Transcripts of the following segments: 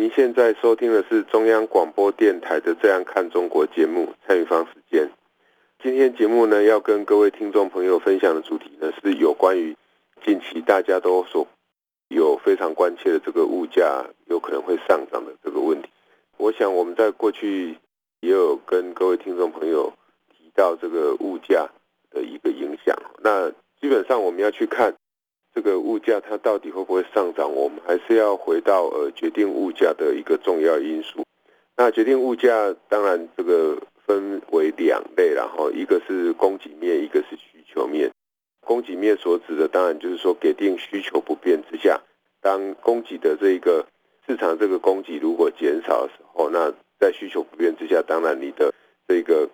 您现在收听的是中央广播电台的《这样看中国》节目，蔡明芳时间。今天节目呢，要跟各位听众朋友分享的主题呢，是有关于近期大家都所有非常关切的这个物价有可能会上涨的这个问题。我想我们在过去也有跟各位听众朋友提到这个物价的一个影响。那基本上我们要去看。这个物价它到底会不会上涨？我们还是要回到呃决定物价的一个重要因素。那决定物价当然这个分为两类，然后一个是供给面，一个是需求面。供给面所指的当然就是说，给定需求不变之下，当供给的这一个市场这个供给如果减少的时候，那在需求不变之下，当然你的这个。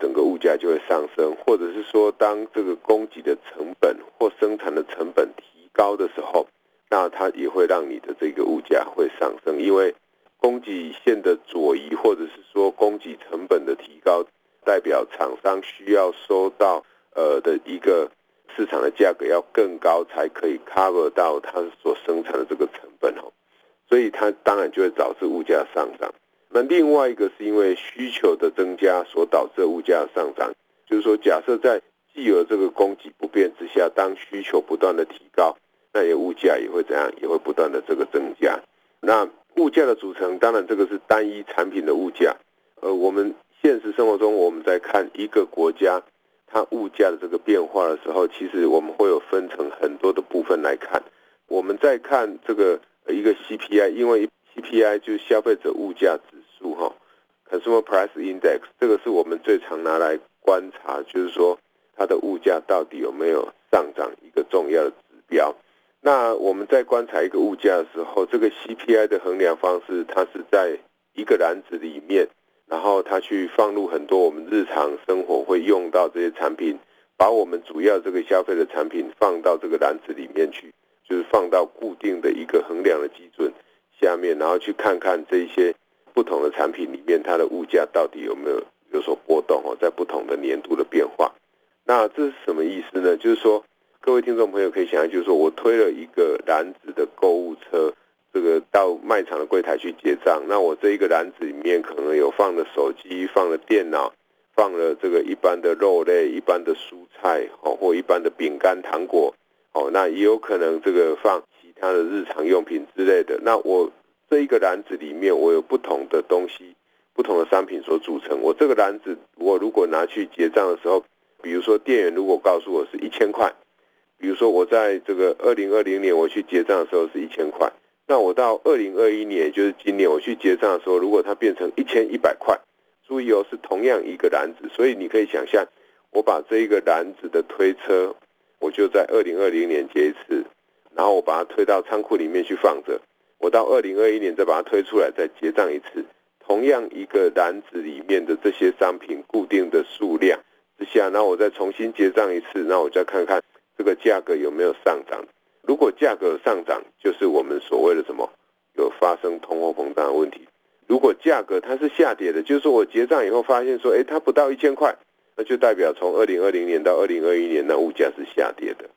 整个物价就会上升，或者是说，当这个供给的成本或生产的成本提高的时候，那它也会让你的这个物价会上升，因为供给线的左移，或者是说供给成本的提高，代表厂商需要收到呃的一个市场的价格要更高，才可以 cover 到它所生产的这个成本哦，所以它当然就会导致物价上涨。那另外一个是因为需求的增加所导致物价上涨，就是说，假设在既有这个供给不变之下，当需求不断的提高，那也物价也会怎样，也会不断的这个增加。那物价的组成，当然这个是单一产品的物价。呃，我们现实生活中我们在看一个国家它物价的这个变化的时候，其实我们会有分成很多的部分来看。我们在看这个一个 CPI，因为 CPI 就是消费者物价指数哈，Consumer Price Index，这个是我们最常拿来观察，就是说它的物价到底有没有上涨一个重要的指标。那我们在观察一个物价的时候，这个 CPI 的衡量方式，它是在一个篮子里面，然后它去放入很多我们日常生活会用到这些产品，把我们主要这个消费的产品放到这个篮子里面去，就是放到固定的一个衡量的基准。下面，然后去看看这些不同的产品里面，它的物价到底有没有有所波动哦，在不同的年度的变化。那这是什么意思呢？就是说，各位听众朋友可以想象，就是说我推了一个篮子的购物车，这个到卖场的柜台去结账。那我这一个篮子里面可能有放了手机，放了电脑，放了这个一般的肉类、一般的蔬菜哦，或一般的饼干、糖果哦，那也有可能这个放。它的日常用品之类的，那我这一个篮子里面，我有不同的东西、不同的商品所组成。我这个篮子，我如果拿去结账的时候，比如说店员如果告诉我是一千块，比如说我在这个二零二零年我去结账的时候是一千块，那我到二零二一年，就是今年我去结账的时候，如果它变成一千一百块，注意哦，是同样一个篮子，所以你可以想象，我把这一个篮子的推车，我就在二零二零年结一次。然后我把它推到仓库里面去放着，我到二零二一年再把它推出来再结账一次。同样一个篮子里面的这些商品固定的数量之下，然后我再重新结账一次，那我再看看这个价格有没有上涨。如果价格上涨，就是我们所谓的什么有发生通货膨胀的问题。如果价格它是下跌的，就是我结账以后发现说，哎，它不到一千块，那就代表从二零二零年到二零二一年，那物价是下跌的。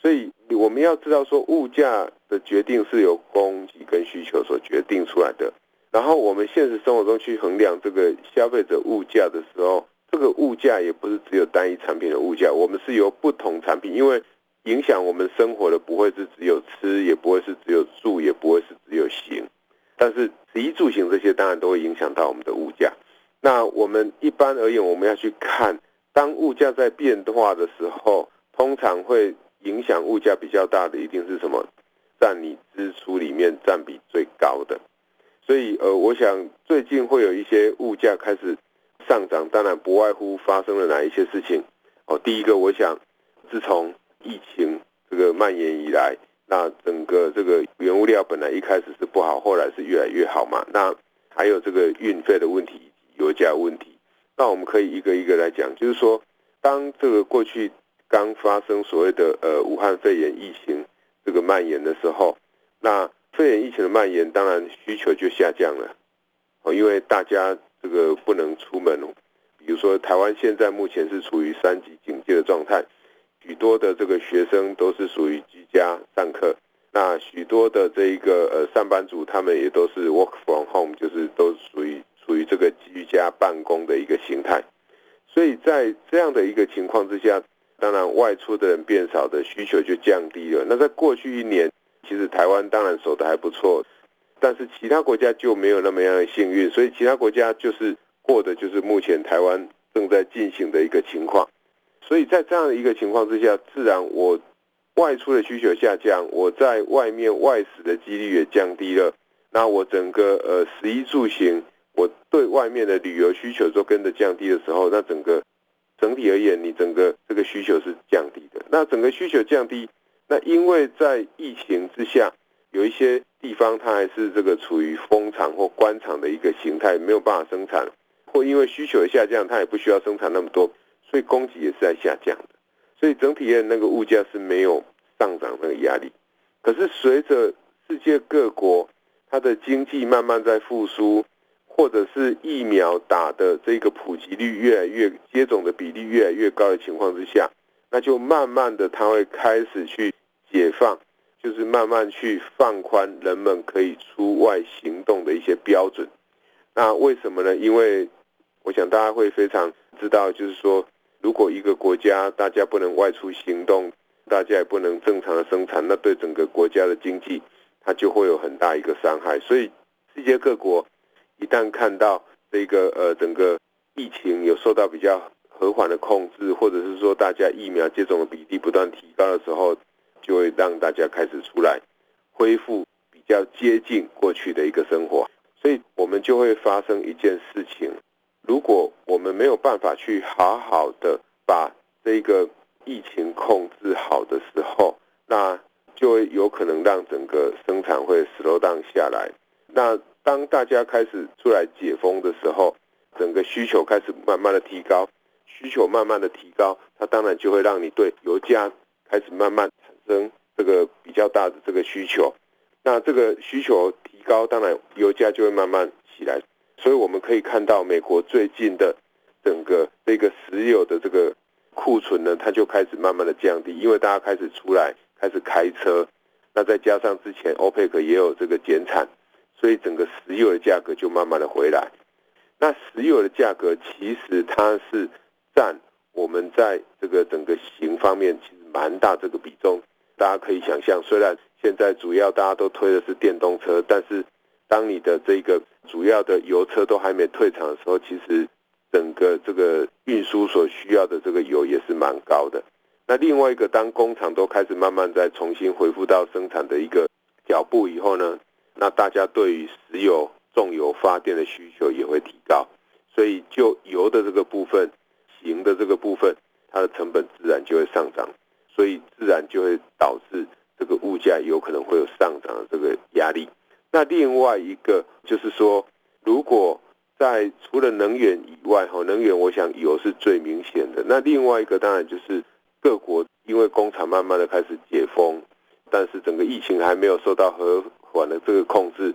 所以我们要知道说，物价的决定是由供给跟需求所决定出来的。然后我们现实生活中去衡量这个消费者物价的时候，这个物价也不是只有单一产品的物价，我们是由不同产品，因为影响我们生活的不会是只有吃，也不会是只有住，也不会是只有行。但是食衣住行这些当然都会影响到我们的物价。那我们一般而言，我们要去看，当物价在变化的时候，通常会。影响物价比较大的一定是什么？占你支出里面占比最高的。所以呃，我想最近会有一些物价开始上涨，当然不外乎发生了哪一些事情。哦，第一个，我想自从疫情这个蔓延以来，那整个这个原物料本来一开始是不好，后来是越来越好嘛。那还有这个运费的问题油价问题。那我们可以一个一个来讲，就是说，当这个过去刚发生所谓的呃武汉肺炎疫情这个蔓延的时候，那肺炎疫情的蔓延，当然需求就下降了，哦，因为大家这个不能出门，比如说台湾现在目前是处于三级警戒的状态。许多的这个学生都是属于居家上课，那许多的这一个呃上班族，他们也都是 work from home，就是都属于属于这个居家办公的一个形态。所以在这样的一个情况之下，当然外出的人变少，的需求就降低了。那在过去一年，其实台湾当然守得还不错，但是其他国家就没有那么样的幸运，所以其他国家就是过的就是目前台湾正在进行的一个情况。所以在这样的一个情况之下，自然我外出的需求下降，我在外面外食的几率也降低了。那我整个呃食衣住行，我对外面的旅游需求都跟着降低的时候，那整个整体而言，你整个这个需求是降低的。那整个需求降低，那因为在疫情之下，有一些地方它还是这个处于封厂或关厂的一个形态，没有办法生产，或因为需求的下降，它也不需要生产那么多。所以供给也是在下降的，所以整体的那个物价是没有上涨那个压力。可是随着世界各国它的经济慢慢在复苏，或者是疫苗打的这个普及率越来越接种的比例越来越高的情况之下，那就慢慢的它会开始去解放，就是慢慢去放宽人们可以出外行动的一些标准。那为什么呢？因为我想大家会非常知道，就是说。如果一个国家大家不能外出行动，大家也不能正常的生产，那对整个国家的经济，它就会有很大一个伤害。所以，世界各国一旦看到这个呃整个疫情有受到比较和缓的控制，或者是说大家疫苗接种的比例不断提高的时候，就会让大家开始出来恢复比较接近过去的一个生活。所以我们就会发生一件事情。如果我们没有办法去好好的把这个疫情控制好的时候，那就会有可能让整个生产会 slow down 下来。那当大家开始出来解封的时候，整个需求开始慢慢的提高，需求慢慢的提高，它当然就会让你对油价开始慢慢产生这个比较大的这个需求。那这个需求提高，当然油价就会慢慢起来。所以我们可以看到，美国最近的整个这个石油的这个库存呢，它就开始慢慢的降低，因为大家开始出来开始开车，那再加上之前欧佩克也有这个减产，所以整个石油的价格就慢慢的回来。那石油的价格其实它是占我们在这个整个行方面其实蛮大这个比重，大家可以想象，虽然现在主要大家都推的是电动车，但是当你的这个主要的油车都还没退场的时候，其实整个这个运输所需要的这个油也是蛮高的。那另外一个，当工厂都开始慢慢再重新恢复到生产的一个脚步以后呢，那大家对于石油重油发电的需求也会提高，所以就油的这个部分，行的这个部分，它的成本自然就会上涨，所以自然就会导致这个物价有可能会有上涨的这个压力。那另外一个就是说，如果在除了能源以外，哈，能源我想油是最明显的。那另外一个当然就是各国因为工厂慢慢的开始解封，但是整个疫情还没有受到和管的这个控制，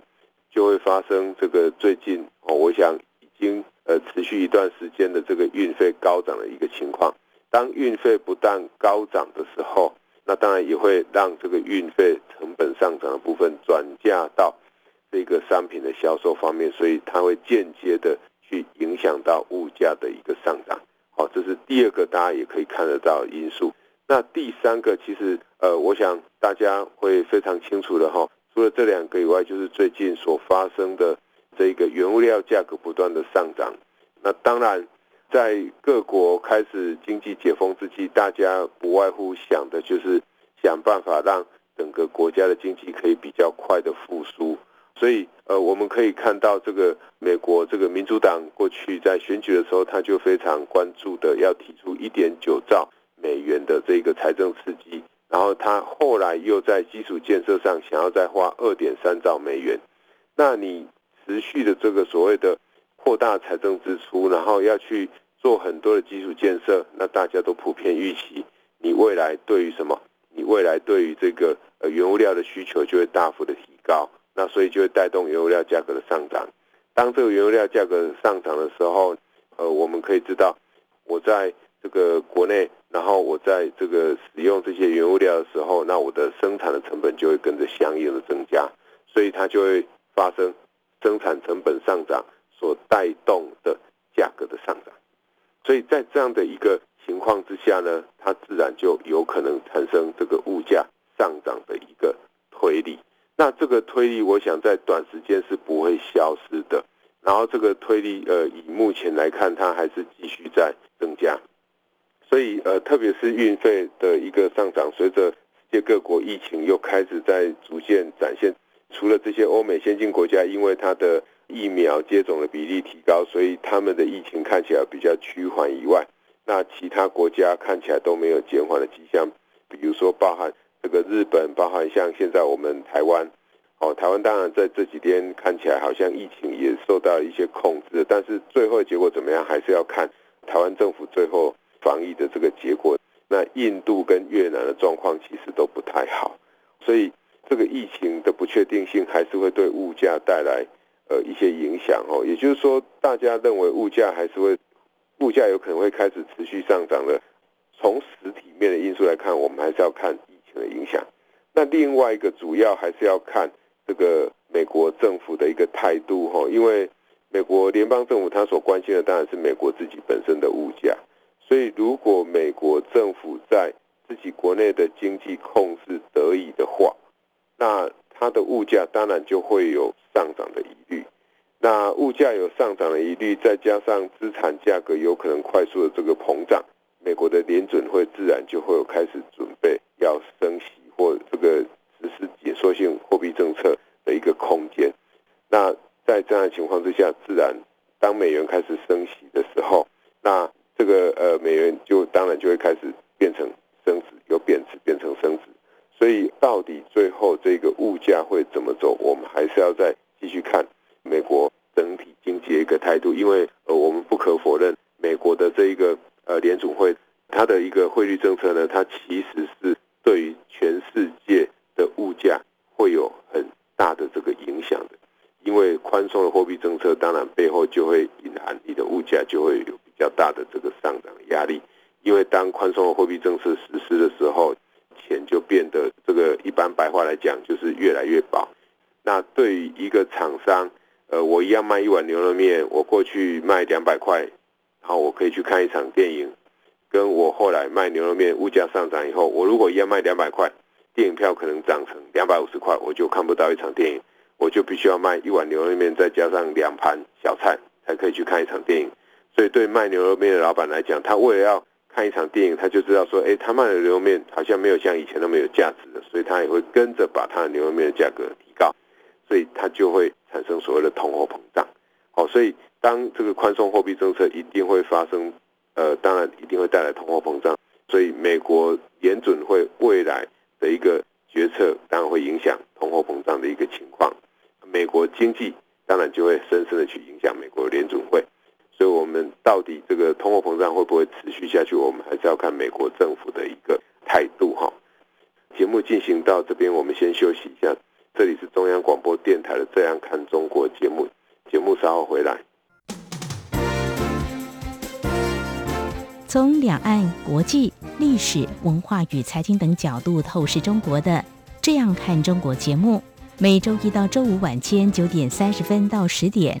就会发生这个最近哦，我想已经呃持续一段时间的这个运费高涨的一个情况。当运费不但高涨的时候，那当然也会让这个运费成本上涨的部分转嫁到。这个商品的销售方面，所以它会间接的去影响到物价的一个上涨。好，这是第二个大家也可以看得到的因素。那第三个，其实呃，我想大家会非常清楚的哈，除了这两个以外，就是最近所发生的这个原物料价格不断的上涨。那当然，在各国开始经济解封之际，大家不外乎想的就是想办法让整个国家的经济可以比较快的复苏。所以，呃，我们可以看到，这个美国这个民主党过去在选举的时候，他就非常关注的，要提出一点九兆美元的这个财政刺激，然后他后来又在基础建设上想要再花二点三兆美元，那你持续的这个所谓的扩大财政支出，然后要去做很多的基础建设，那大家都普遍预期，你未来对于什么？你未来对于这个呃原物料的需求就会大幅的提高，那所以就会带动原物料价格的上涨。当这个原物料价格上涨的时候，呃，我们可以知道，我在这个国内，然后我在这个使用这些原物料的时候，那我的生产的成本就会跟着相应的增加，所以它就会发生生产成本上涨所带动的价格的上涨。所以在这样的一个情况之下呢，它自然就有可能产生这个物价上涨的一个推力。那这个推力，我想在短时间是不会消失的。然后这个推力，呃，以目前来看，它还是继续在增加。所以，呃，特别是运费的一个上涨，随着世界各国疫情又开始在逐渐展现。除了这些欧美先进国家，因为它的疫苗接种的比例提高，所以他们的疫情看起来比较趋缓以外，那其他国家看起来都没有减缓的迹象。比如说，包含这个日本，包含像现在我们台湾。哦，台湾当然在这几天看起来好像疫情也受到一些控制，但是最后结果怎么样，还是要看台湾政府最后防疫的这个结果。那印度跟越南的状况其实都不太好，所以这个疫情的不确定性还是会对物价带来呃一些影响哦。也就是说，大家认为物价还是会，物价有可能会开始持续上涨的。从实体面的因素来看，我们还是要看疫情的影响。那另外一个主要还是要看。这个美国政府的一个态度哈，因为美国联邦政府他所关心的当然是美国自己本身的物价，所以如果美国政府在自己国内的经济控制得宜的话，那它的物价当然就会有上涨的疑虑。那物价有上涨的疑虑，再加上资产价格有可能快速的这个膨胀，美国的联准会自然就会有开始准备要升息或这个。实施紧缩性货币政策的一个空间。那在这样的情况之下，自然当美元开始升息的时候，那这个呃美元就当然就会开始变成升值，又贬值变成升值。所以到底最后这个物价会怎么走，我们还是要再继续看美国整体经济的一个态度。因为呃我们不可否认，美国的这一个呃联储会它的一个汇率政策呢，它其实是对于全世界。的物价会有很大的这个影响的，因为宽松的货币政策，当然背后就会隐含你的物价就会有较大的这个上涨压力。因为当宽松的货币政策实施的时候，钱就变得这个一般白话来讲就是越来越薄。那对于一个厂商，呃，我一样卖一碗牛肉面，我过去卖两百块，然后我可以去看一场电影，跟我后来卖牛肉面，物价上涨以后，我如果一样卖两百块。电影票可能涨成两百五十块，我就看不到一场电影，我就必须要卖一碗牛肉面，再加上两盘小菜，才可以去看一场电影。所以对卖牛肉面的老板来讲，他为了要看一场电影，他就知道说，哎，他卖的牛肉面好像没有像以前那么有价值了，所以他也会跟着把他的牛肉面的价格提高，所以他就会产生所谓的通货膨胀。好，所以当这个宽松货币政策一定会发生，呃，当然一定会带来通货膨胀，所以美国联准会未来。的一个决策当然会影响通货膨胀的一个情况，美国经济当然就会深深的去影响美国联准会，所以我们到底这个通货膨胀会不会持续下去，我们还是要看美国政府的一个态度哈。节目进行到这边，我们先休息一下。这里是中央广播电台的《这样看中国》节目，节目稍后回来。从两岸国际。历史文化与财经等角度透视中国的，这样看中国节目，每周一到周五晚间九点三十分到十点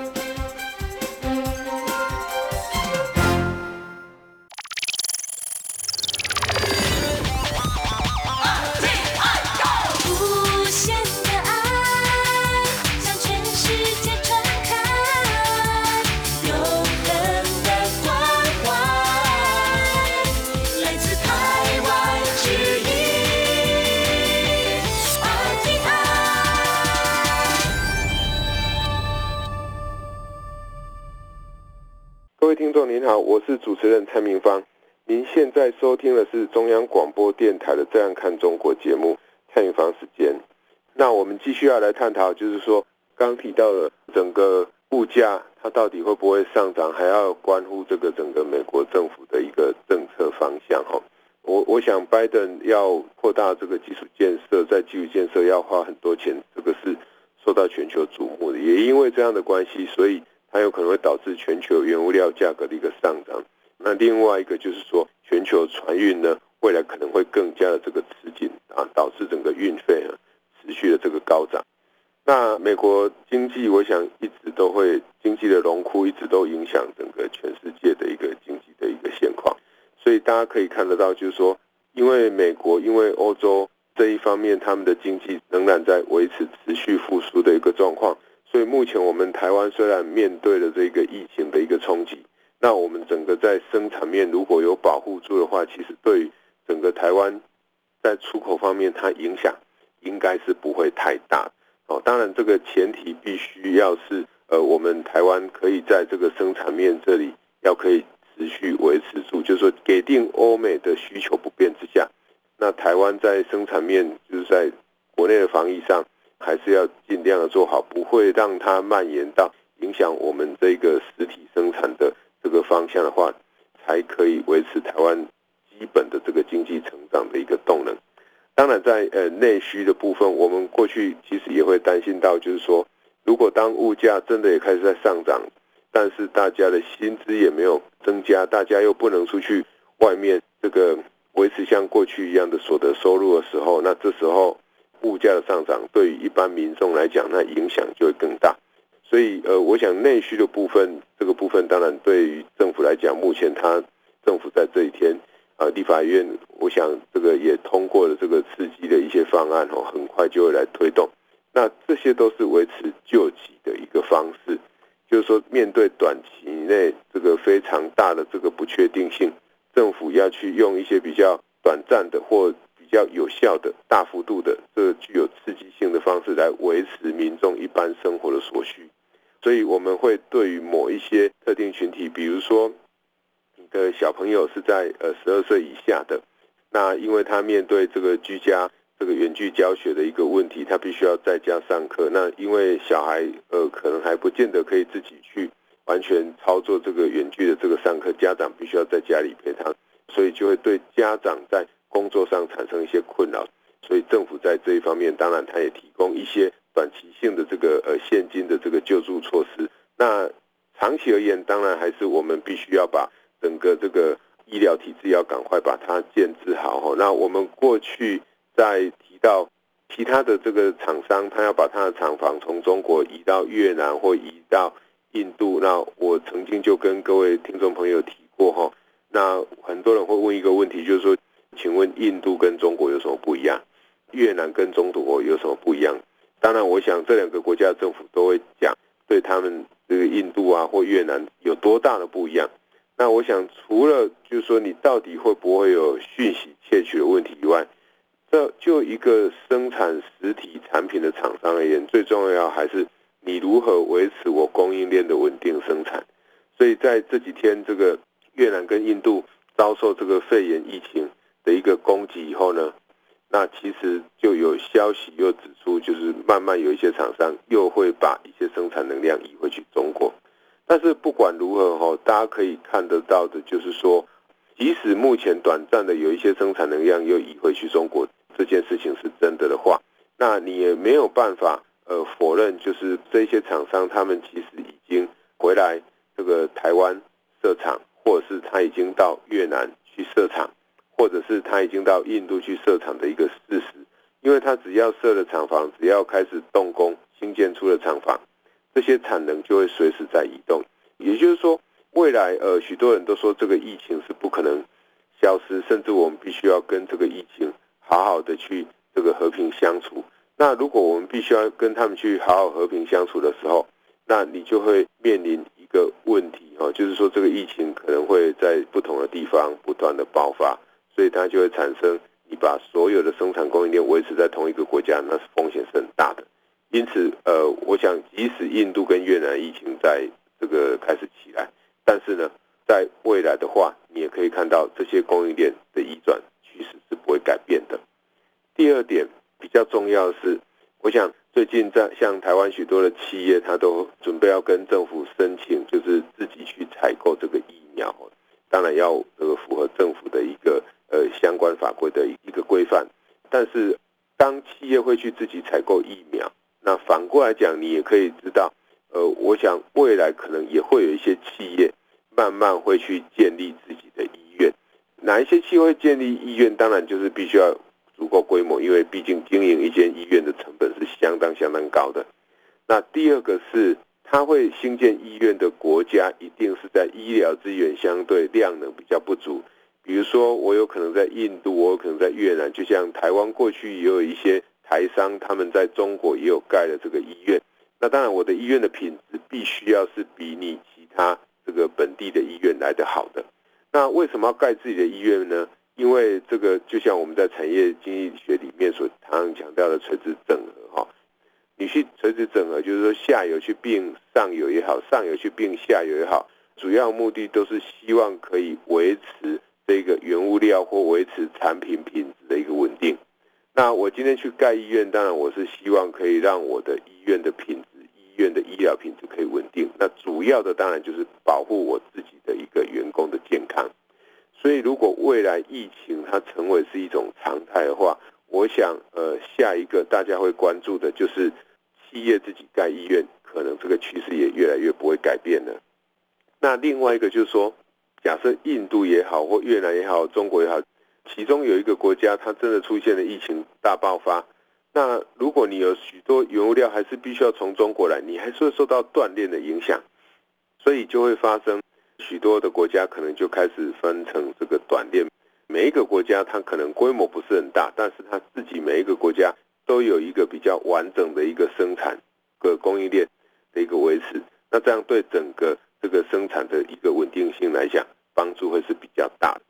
是主持人蔡明芳。您现在收听的是中央广播电台的《这样看中国》节目，蔡明芳时间。那我们继续要来探讨，就是说刚提到的整个物价，它到底会不会上涨，还要关乎这个整个美国政府的一个政策方向。哈，我我想拜登要扩大这个基础建设，在基础建设要花很多钱，这个是受到全球瞩目的。也因为这样的关系，所以。它有可能会导致全球原物料价格的一个上涨。那另外一个就是说，全球船运呢，未来可能会更加的这个吃紧啊，导致整个运费啊持续的这个高涨。那美国经济，我想一直都会经济的荣枯，一直都影响整个全世界的一个经济的一个现况。所以大家可以看得到，就是说，因为美国，因为欧洲这一方面，他们的经济仍然在维持持续复苏的一个状况。所以目前我们台湾虽然面对了这个疫情的一个冲击，那我们整个在生产面如果有保护住的话，其实对整个台湾在出口方面，它影响应该是不会太大。哦，当然这个前提必须要是呃，我们台湾可以在这个生产面这里要可以持续维持住，就是说给定欧美的需求不变之下，那台湾在生产面就是在国内的防疫上。还是要尽量的做好，不会让它蔓延到影响我们这个实体生产的这个方向的话，才可以维持台湾基本的这个经济成长的一个动能。当然，在呃内需的部分，我们过去其实也会担心到，就是说，如果当物价真的也开始在上涨，但是大家的薪资也没有增加，大家又不能出去外面这个维持像过去一样的所得收入的时候，那这时候。物价的上涨对于一般民众来讲，那影响就会更大。所以，呃，我想内需的部分，这个部分当然对于政府来讲，目前他政府在这一天，啊，立法院，我想这个也通过了这个刺激的一些方案哦，很快就会来推动。那这些都是维持救急的一个方式，就是说面对短期内这个非常大的这个不确定性，政府要去用一些比较短暂的或较有效的、大幅度的、这个具有刺激性的方式来维持民众一般生活的所需，所以我们会对于某一些特定群体，比如说你的小朋友是在呃十二岁以下的，那因为他面对这个居家这个远距教学的一个问题，他必须要在家上课。那因为小孩呃可能还不见得可以自己去完全操作这个远距的这个上课，家长必须要在家里陪他，所以就会对家长在工作上产生一些困扰，所以政府在这一方面，当然它也提供一些短期性的这个呃现金的这个救助措施。那长期而言，当然还是我们必须要把整个这个医疗体制要赶快把它建置好哈。那我们过去在提到其他的这个厂商，他要把他的厂房从中国移到越南或移到印度，那我曾经就跟各位听众朋友提过哈。那很多人会问一个问题，就是说。请问印度跟中国有什么不一样？越南跟中国有什么不一样？当然，我想这两个国家政府都会讲，对他们这个印度啊或越南有多大的不一样。那我想，除了就是说你到底会不会有讯息窃取的问题以外，这就一个生产实体产品的厂商而言，最重要还是你如何维持我供应链的稳定生产。所以在这几天，这个越南跟印度遭受这个肺炎疫情。的一个攻击以后呢，那其实就有消息又指出，就是慢慢有一些厂商又会把一些生产能量移回去中国。但是不管如何哈，大家可以看得到的，就是说，即使目前短暂的有一些生产能量又移回去中国，这件事情是真的的话，那你也没有办法呃否认，就是这些厂商他们其实已经回来这个台湾设厂，或者是他已经到越南去设厂。或者是他已经到印度去设厂的一个事实，因为他只要设了厂房，只要开始动工新建出了厂房，这些产能就会随时在移动。也就是说，未来呃许多人都说这个疫情是不可能消失，甚至我们必须要跟这个疫情好好的去这个和平相处。那如果我们必须要跟他们去好好和平相处的时候，那你就会面临一个问题哈，就是说这个疫情可能会在不同的地方不断的爆发，所以它就会产生你把所有的生产供应链维持在同一个国家，那是风险是很大的。因此，呃，我想即使印度跟越南疫情在这个开始起来，但是呢，在未来的话，你也可以看到这些供应链的移转趋势是不会改变的。第二点比较重要是，我想。最近在像台湾许多的企业，他都准备要跟政府申请，就是自己去采购这个疫苗，当然要这个符合政府的一个呃相关法规的一个规范。但是当企业会去自己采购疫苗，那反过来讲，你也可以知道，呃，我想未来可能也会有一些企业慢慢会去建立自己的医院。哪一些企业会建立医院？当然就是必须要。足够规模，因为毕竟经营一间医院的成本是相当相当高的。那第二个是，它会兴建医院的国家，一定是在医疗资源相对量能比较不足。比如说，我有可能在印度，我有可能在越南，就像台湾过去也有一些台商，他们在中国也有盖了这个医院。那当然，我的医院的品质必须要是比你其他这个本地的医院来得好的。那为什么要盖自己的医院呢？因为这个就像我们在产业经济学里面所常常强调的垂直整合，你去垂直整合，就是说下游去并上游也好，上游去并下游也好，主要目的都是希望可以维持这个原物料或维持产品品质的一个稳定。那我今天去盖医院，当然我是希望可以让我的医院的品质、医院的医疗品质可以稳定。那主要的当然就是保护我自己的一个员工的健康。所以，如果未来疫情它成为是一种常态的话，我想，呃，下一个大家会关注的就是企业自己盖医院，可能这个趋势也越来越不会改变了。那另外一个就是说，假设印度也好，或越南也好，中国也好，其中有一个国家它真的出现了疫情大爆发，那如果你有许多原物料还是必须要从中国来，你还是会受到断链的影响，所以就会发生。许多的国家可能就开始分成这个短链，每一个国家它可能规模不是很大，但是它自己每一个国家都有一个比较完整的一个生产个供应链的一个维持，那这样对整个这个生产的一个稳定性来讲，帮助会是比较大的。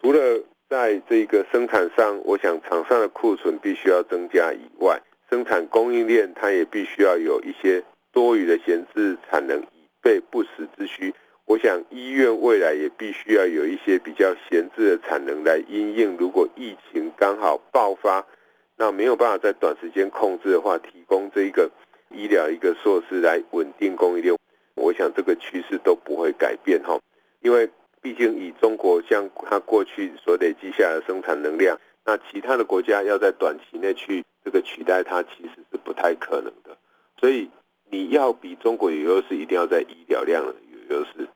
除了在这个生产上，我想厂商的库存必须要增加以外，生产供应链它也必须要有一些多余的闲置产能，以备不时之需。我想医院未来也必须要有一些比较闲置的产能来因应，如果疫情刚好爆发，那没有办法在短时间控制的话，提供这一个医疗一个措施来稳定供应链。我想这个趋势都不会改变哈，因为毕竟以中国像它过去所累积下的生产能量，那其他的国家要在短期内去这个取代它，其实是不太可能的。所以你要比中国有优势，一定要在医疗量有优势。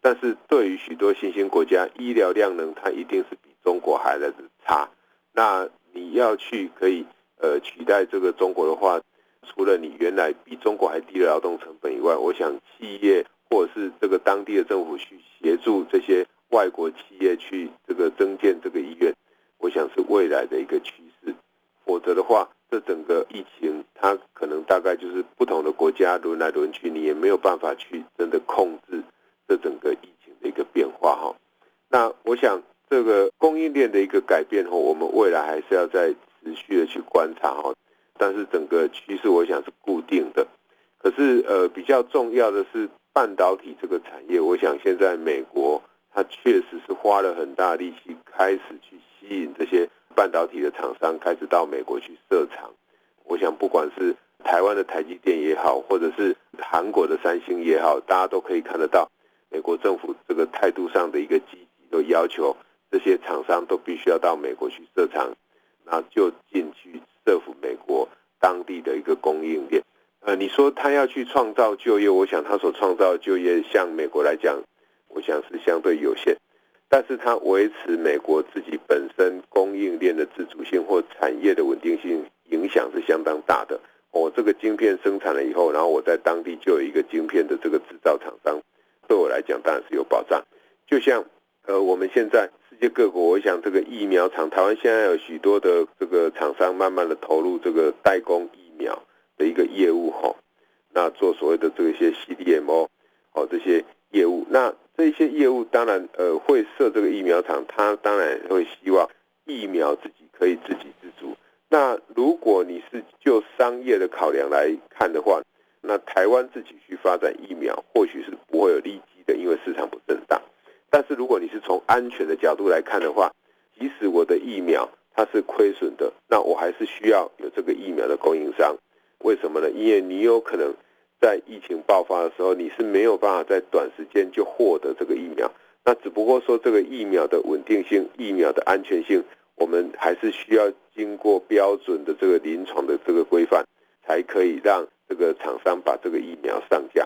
但是对于许多新兴国家，医疗量能它一定是比中国还来的差。那你要去可以呃取代这个中国的话，除了你原来比中国还低的劳动成本以外，我想企业或者是这个当地的政府去协助这些外国企业去这个增建这个医院，我想是未来的一个趋势。否则的话，这整个疫情它可能大概就是不同的国家轮来轮去，你也没有办法去真的控制。这整个疫情的一个变化哈，那我想这个供应链的一个改变哈，我们未来还是要再持续的去观察哈。但是整个趋势我想是固定的。可是呃比较重要的是半导体这个产业，我想现在美国它确实是花了很大力气开始去吸引这些半导体的厂商开始到美国去设厂。我想不管是台湾的台积电也好，或者是韩国的三星也好，大家都可以看得到。美国政府这个态度上的一个积极，都要求这些厂商都必须要到美国去设厂，那就进去设服美国当地的一个供应链。呃，你说他要去创造就业，我想他所创造就业，像美国来讲，我想是相对有限。但是他维持美国自己本身供应链的自主性或产业的稳定性，影响是相当大的。我这个晶片生产了以后，然后我在当地就有一个晶片的这个制造厂商，对我来讲当然是有保障。就像呃，我们现在世界各国，我想这个疫苗厂，台湾现在有许多的这个厂商慢慢的投入这个代工疫苗的一个业务哈，那做所谓的这些 CDMO 哦这些业务，那这些业务当然呃会设这个疫苗厂，他当然会希望疫苗自己可以自给自足。那如果你是就商业的考量来看的话，那台湾自己去发展疫苗，或许是不会有利基的，因为市场不是很大。但是如果你是从安全的角度来看的话，即使我的疫苗它是亏损的，那我还是需要有这个疫苗的供应商。为什么呢？因为你有可能在疫情爆发的时候，你是没有办法在短时间就获得这个疫苗。那只不过说这个疫苗的稳定性、疫苗的安全性。我们还是需要经过标准的这个临床的这个规范，才可以让这个厂商把这个疫苗上架。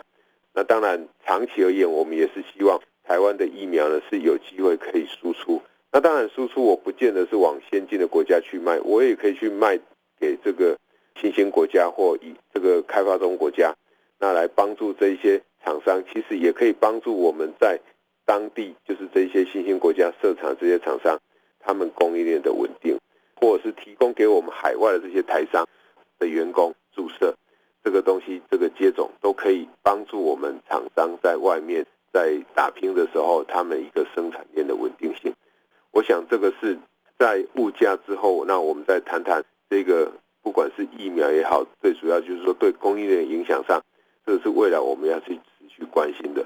那当然，长期而言，我们也是希望台湾的疫苗呢是有机会可以输出。那当然，输出我不见得是往先进的国家去卖，我也可以去卖给这个新兴国家或以这个开发中国家，那来帮助这些厂商，其实也可以帮助我们在当地，就是这些新兴国家设厂这些厂商。他们供应链的稳定，或者是提供给我们海外的这些台商的员工注射这个东西，这个接种都可以帮助我们厂商在外面在打拼的时候，他们一个生产链的稳定性。我想这个是在物价之后，那我们再谈谈这个，不管是疫苗也好，最主要就是说对供应链影响上，这个是未来我们要去持续关心的。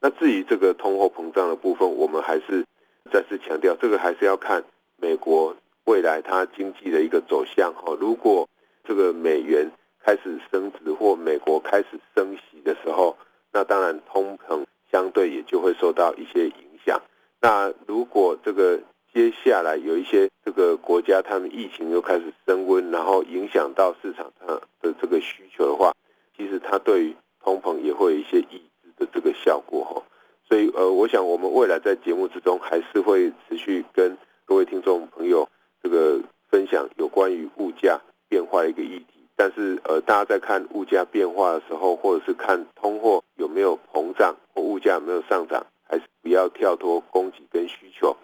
那至于这个通货膨胀的部分，我们还是。再次强调，这个还是要看美国未来它经济的一个走向哈。如果这个美元开始升值或美国开始升息的时候，那当然通膨相对也就会受到一些影响。那如果这个接下来有一些这个国家他们疫情又开始升温，然后影响到市场上的这个需求的话，其实它对于通膨也会有一些抑制的这个效果哈。所以，呃，我想我们未来在节目之中还是会持续跟各位听众朋友这个分享有关于物价变化的一个议题。但是，呃，大家在看物价变化的时候，或者是看通货有没有膨胀物价没有上涨，还是不要跳脱供给跟需求，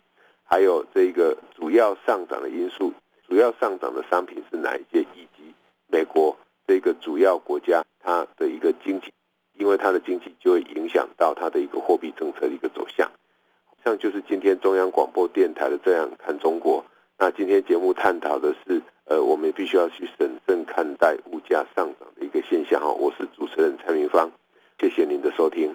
还有这个主要上涨的因素，主要上涨的商品是哪一些，以及美国这个主要国家它的一个经济。因为它的经济就会影响到它的一个货币政策的一个走向，像就是今天中央广播电台的这样看中国。那今天节目探讨的是，呃，我们必须要去审慎看待物价上涨的一个现象哈。我是主持人蔡明芳，谢谢您的收听。